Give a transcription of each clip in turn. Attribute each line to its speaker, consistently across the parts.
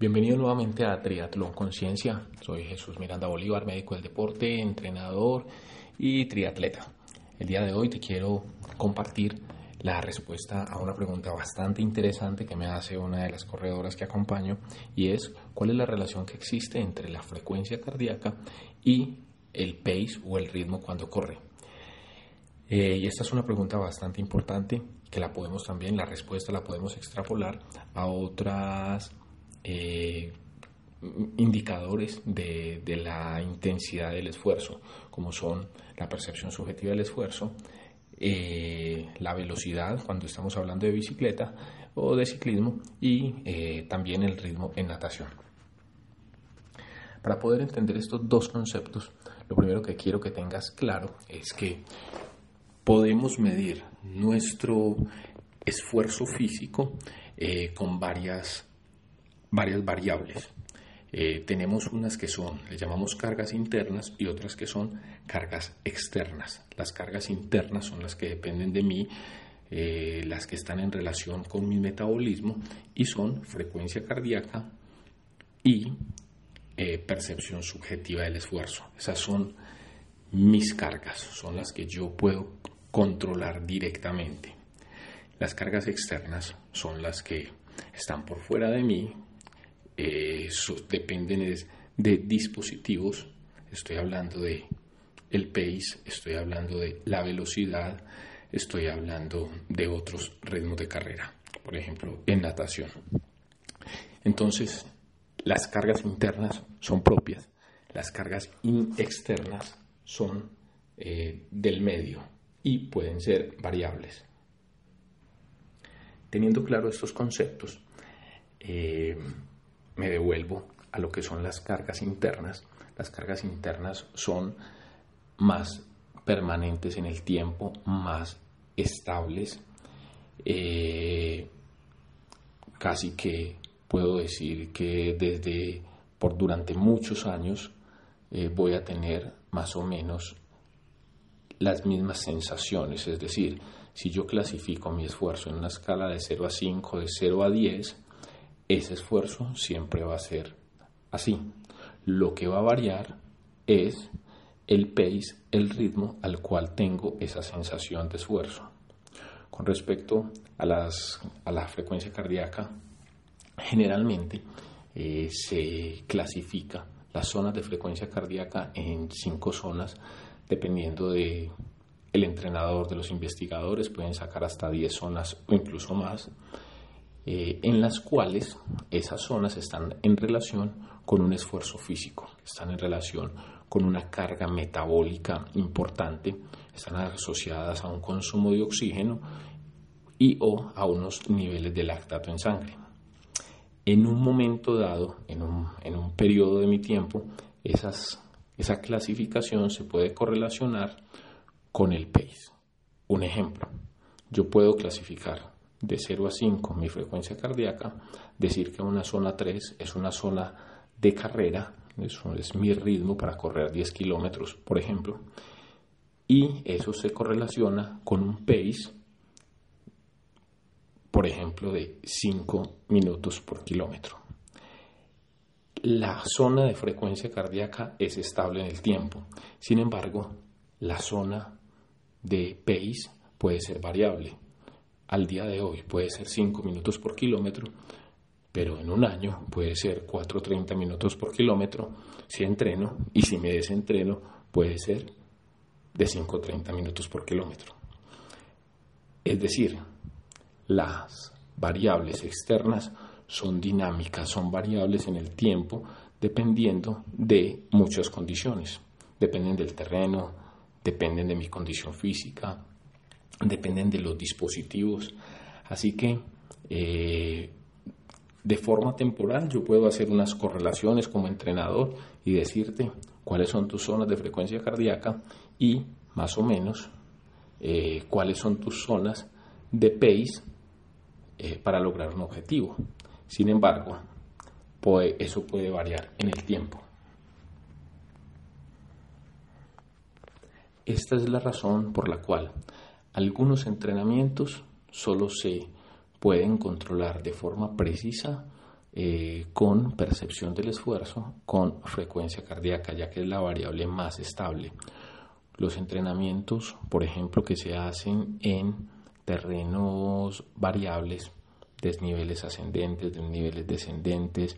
Speaker 1: Bienvenido nuevamente a Triatlón Conciencia. Soy Jesús Miranda Bolívar, médico del deporte, entrenador y triatleta. El día de hoy te quiero compartir la respuesta a una pregunta bastante interesante que me hace una de las corredoras que acompaño y es cuál es la relación que existe entre la frecuencia cardíaca y el pace o el ritmo cuando corre. Eh, y esta es una pregunta bastante importante que la podemos también, la respuesta la podemos extrapolar a otras eh, indicadores de, la intensidad del esfuerzo, como son la percepción subjetiva del esfuerzo, eh, la velocidad cuando estamos hablando de bicicleta o de ciclismo y eh, también el ritmo en natación. Para poder entender estos dos conceptos, lo primero que quiero que tengas claro es que podemos medir nuestro esfuerzo físico con varias varias variables. Eh, tenemos unas que son, le llamamos cargas internas y otras que son cargas externas. Las cargas internas son las que dependen de mí, eh, las que están en relación con mi metabolismo y son frecuencia cardíaca y eh, percepción subjetiva del esfuerzo. Esas son mis cargas, son las que yo puedo controlar directamente. Las cargas externas son las que están por fuera de mí, eh, dependen de dispositivos, estoy hablando de el pace, estoy hablando de la velocidad, estoy hablando de otros ritmos de carrera, por ejemplo, en natación. Entonces, las cargas internas son propias, las cargas externas son eh, del medio y pueden ser variables. Teniendo claro estos conceptos, eh, me devuelvo a lo que son las cargas internas. Las cargas internas son más permanentes en el tiempo, más estables. Eh, casi que puedo decir que desde por durante muchos años eh, voy a tener más o menos las mismas sensaciones, es decir, si yo clasifico mi esfuerzo en una escala de 0 a 5, de 0 a 10, ese esfuerzo siempre va a ser así. Lo que va a variar es el pace, el ritmo al cual tengo esa sensación de esfuerzo. Con respecto a, las, a la frecuencia cardíaca, generalmente eh, se clasifica las zonas de frecuencia cardíaca en cinco zonas, dependiendo de el entrenador de los investigadores, pueden sacar hasta 10 zonas o incluso más. Eh, en las cuales esas zonas están en relación con un esfuerzo físico, están en relación con una carga metabólica importante, están asociadas a un consumo de oxígeno y o a unos niveles de lactato en sangre. En un momento dado, en un, en un periodo de mi tiempo, esas, esa clasificación se puede correlacionar con el pace. Un ejemplo, yo puedo clasificar de 0 a 5 mi frecuencia cardíaca, decir que una zona 3 es una zona de carrera, eso es mi ritmo para correr 10 kilómetros, por ejemplo, y eso se correlaciona con un pace, por ejemplo, de 5 minutos por kilómetro. La zona de frecuencia cardíaca es estable en el tiempo, sin embargo, la zona de pace puede ser variable al día de hoy puede ser 5 minutos por kilómetro, pero en un año puede ser 4.30 minutos por kilómetro si entreno y si me desentreno puede ser de 5.30 minutos por kilómetro. Es decir, las variables externas son dinámicas, son variables en el tiempo dependiendo de muchas condiciones. Dependen del terreno, dependen de mi condición física, dependen de los dispositivos. Así que eh, de forma temporal yo puedo hacer unas correlaciones como entrenador y decirte cuáles son tus zonas de frecuencia cardíaca y más o menos eh, cuáles son tus zonas de pace eh, para lograr un objetivo. Sin embargo, eso puede variar en el tiempo. Esta es la razón por la cual algunos entrenamientos solo se pueden controlar de forma precisa eh, con percepción del esfuerzo, con frecuencia cardíaca, ya que es la variable más estable. Los entrenamientos, por ejemplo, que se hacen en terrenos variables, desniveles ascendentes, desniveles descendentes,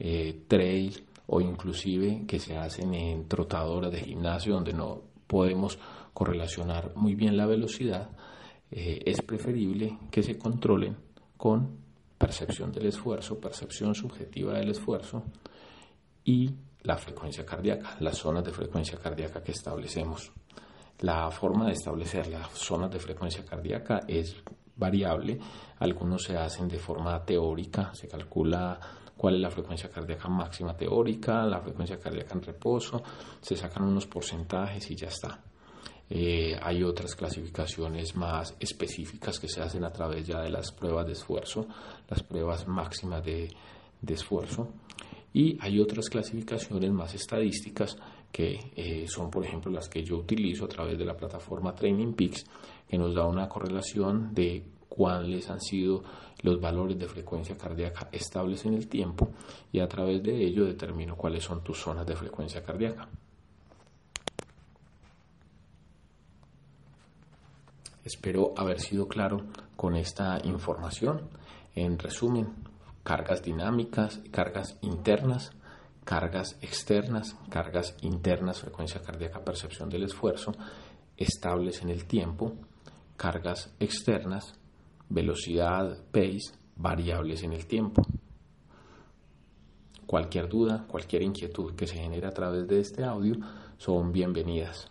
Speaker 1: eh, trail o inclusive que se hacen en trotadoras de gimnasio donde no podemos correlacionar muy bien la velocidad, eh, es preferible que se controlen con percepción del esfuerzo, percepción subjetiva del esfuerzo y la frecuencia cardíaca, las zonas de frecuencia cardíaca que establecemos. La forma de establecer las zonas de frecuencia cardíaca es variable. Algunos se hacen de forma teórica, se calcula cuál es la frecuencia cardíaca máxima teórica, la frecuencia cardíaca en reposo, se sacan unos porcentajes y ya está. Eh, hay otras clasificaciones más específicas que se hacen a través ya de las pruebas de esfuerzo, las pruebas máximas de, de esfuerzo. Y hay otras clasificaciones más estadísticas que eh, son, por ejemplo, las que yo utilizo a través de la plataforma Training Peaks, que nos da una correlación de cuáles han sido los valores de frecuencia cardíaca estables en el tiempo y a través de ello determino cuáles son tus zonas de frecuencia cardíaca. Espero haber sido claro con esta información. En resumen, cargas dinámicas, cargas internas, cargas externas, cargas internas, frecuencia cardíaca, percepción del esfuerzo, estables en el tiempo, cargas externas, velocidad, pace, variables en el tiempo. Cualquier duda, cualquier inquietud que se genere a través de este audio son bienvenidas.